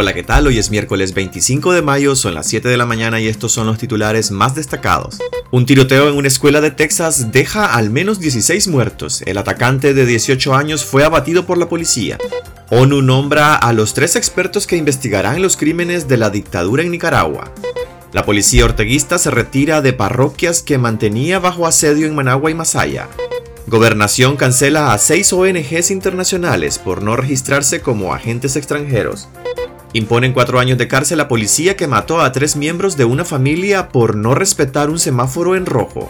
Hola, ¿qué tal? Hoy es miércoles 25 de mayo, son las 7 de la mañana y estos son los titulares más destacados. Un tiroteo en una escuela de Texas deja al menos 16 muertos. El atacante de 18 años fue abatido por la policía. ONU nombra a los tres expertos que investigarán los crímenes de la dictadura en Nicaragua. La policía orteguista se retira de parroquias que mantenía bajo asedio en Managua y Masaya. Gobernación cancela a seis ONGs internacionales por no registrarse como agentes extranjeros. Imponen cuatro años de cárcel a policía que mató a tres miembros de una familia por no respetar un semáforo en rojo.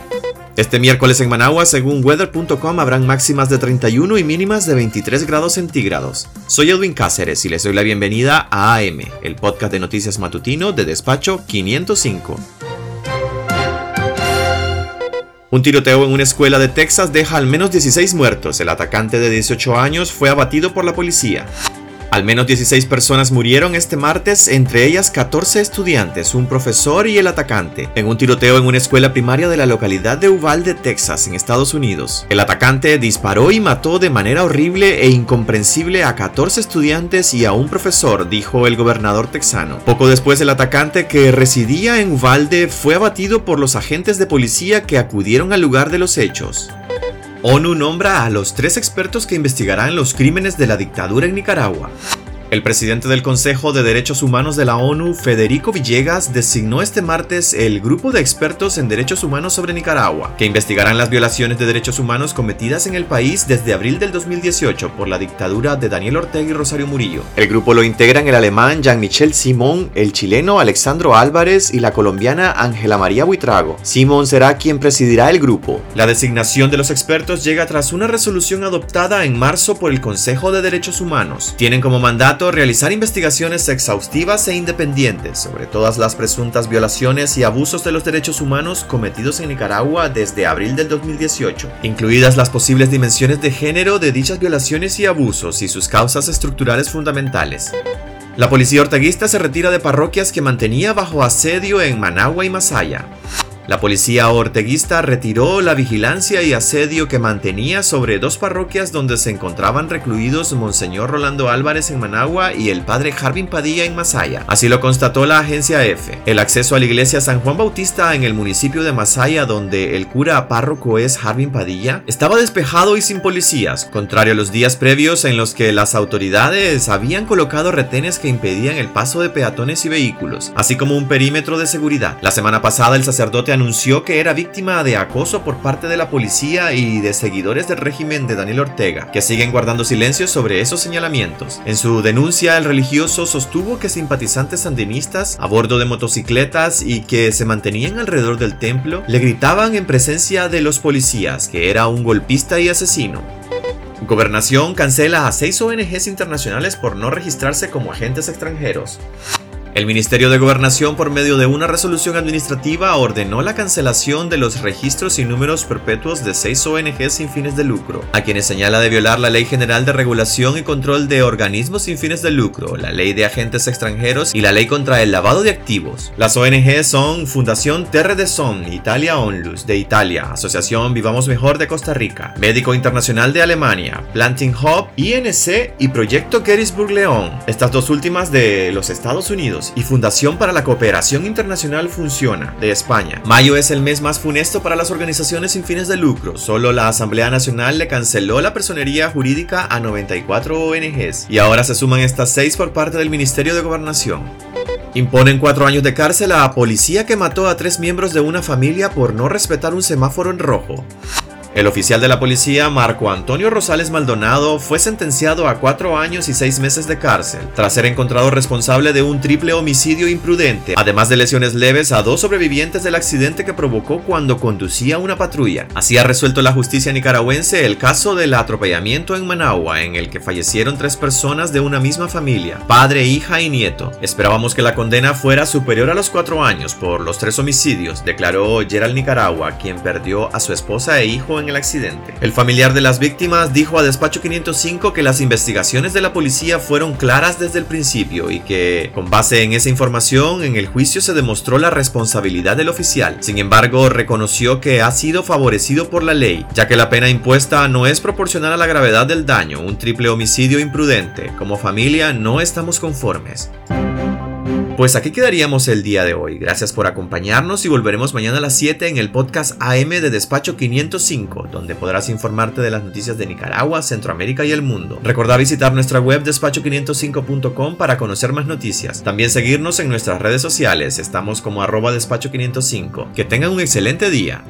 Este miércoles en Managua, según weather.com, habrán máximas de 31 y mínimas de 23 grados centígrados. Soy Edwin Cáceres y les doy la bienvenida a AM, el podcast de noticias matutino de Despacho 505. Un tiroteo en una escuela de Texas deja al menos 16 muertos. El atacante de 18 años fue abatido por la policía. Al menos 16 personas murieron este martes, entre ellas 14 estudiantes, un profesor y el atacante, en un tiroteo en una escuela primaria de la localidad de Uvalde, Texas, en Estados Unidos. El atacante disparó y mató de manera horrible e incomprensible a 14 estudiantes y a un profesor, dijo el gobernador texano. Poco después el atacante que residía en Uvalde fue abatido por los agentes de policía que acudieron al lugar de los hechos. ONU nombra a los tres expertos que investigarán los crímenes de la dictadura en Nicaragua. El presidente del Consejo de Derechos Humanos de la ONU, Federico Villegas, designó este martes el Grupo de Expertos en Derechos Humanos sobre Nicaragua, que investigarán las violaciones de derechos humanos cometidas en el país desde abril del 2018 por la dictadura de Daniel Ortega y Rosario Murillo. El grupo lo integran el alemán Jean-Michel Simón, el chileno Alexandro Álvarez y la colombiana Ángela María Buitrago. Simón será quien presidirá el grupo. La designación de los expertos llega tras una resolución adoptada en marzo por el Consejo de Derechos Humanos. Tienen como mandato realizar investigaciones exhaustivas e independientes sobre todas las presuntas violaciones y abusos de los derechos humanos cometidos en Nicaragua desde abril del 2018, incluidas las posibles dimensiones de género de dichas violaciones y abusos y sus causas estructurales fundamentales. La policía orteguista se retira de parroquias que mantenía bajo asedio en Managua y Masaya. La policía orteguista retiró la vigilancia y asedio que mantenía sobre dos parroquias donde se encontraban recluidos Monseñor Rolando Álvarez en Managua y el padre Jarvin Padilla en Masaya. Así lo constató la agencia F. El acceso a la iglesia San Juan Bautista en el municipio de Masaya, donde el cura párroco es Jarvin Padilla, estaba despejado y sin policías, contrario a los días previos en los que las autoridades habían colocado retenes que impedían el paso de peatones y vehículos, así como un perímetro de seguridad. La semana pasada el sacerdote anunció que era víctima de acoso por parte de la policía y de seguidores del régimen de Daniel Ortega, que siguen guardando silencio sobre esos señalamientos. En su denuncia, el religioso sostuvo que simpatizantes sandinistas a bordo de motocicletas y que se mantenían alrededor del templo le gritaban en presencia de los policías que era un golpista y asesino. Gobernación cancela a seis ONGs internacionales por no registrarse como agentes extranjeros. El Ministerio de Gobernación, por medio de una resolución administrativa, ordenó la cancelación de los registros y números perpetuos de seis ONGs sin fines de lucro, a quienes señala de violar la Ley General de Regulación y Control de Organismos sin fines de lucro, la Ley de Agentes Extranjeros y la Ley contra el Lavado de Activos. Las ONGs son Fundación Terre de Son, Italia Onlus de Italia, Asociación Vivamos Mejor de Costa Rica, Médico Internacional de Alemania, Planting Hub, INC y Proyecto Gettysburg León, estas dos últimas de los Estados Unidos y Fundación para la Cooperación Internacional Funciona, de España. Mayo es el mes más funesto para las organizaciones sin fines de lucro. Solo la Asamblea Nacional le canceló la personería jurídica a 94 ONGs y ahora se suman estas seis por parte del Ministerio de Gobernación. Imponen cuatro años de cárcel a policía que mató a tres miembros de una familia por no respetar un semáforo en rojo. El oficial de la policía, Marco Antonio Rosales Maldonado, fue sentenciado a cuatro años y seis meses de cárcel, tras ser encontrado responsable de un triple homicidio imprudente, además de lesiones leves a dos sobrevivientes del accidente que provocó cuando conducía una patrulla. Así ha resuelto la justicia nicaragüense el caso del atropellamiento en Managua, en el que fallecieron tres personas de una misma familia, padre, hija y nieto. Esperábamos que la condena fuera superior a los cuatro años por los tres homicidios, declaró Gerald Nicaragua, quien perdió a su esposa e hijo en el accidente. El familiar de las víctimas dijo a Despacho 505 que las investigaciones de la policía fueron claras desde el principio y que, con base en esa información, en el juicio se demostró la responsabilidad del oficial. Sin embargo, reconoció que ha sido favorecido por la ley, ya que la pena impuesta no es proporcional a la gravedad del daño, un triple homicidio imprudente. Como familia no estamos conformes. Pues aquí quedaríamos el día de hoy. Gracias por acompañarnos y volveremos mañana a las 7 en el podcast AM de Despacho 505, donde podrás informarte de las noticias de Nicaragua, Centroamérica y el mundo. Recordá visitar nuestra web despacho505.com para conocer más noticias. También seguirnos en nuestras redes sociales. Estamos como arroba despacho505. Que tengan un excelente día.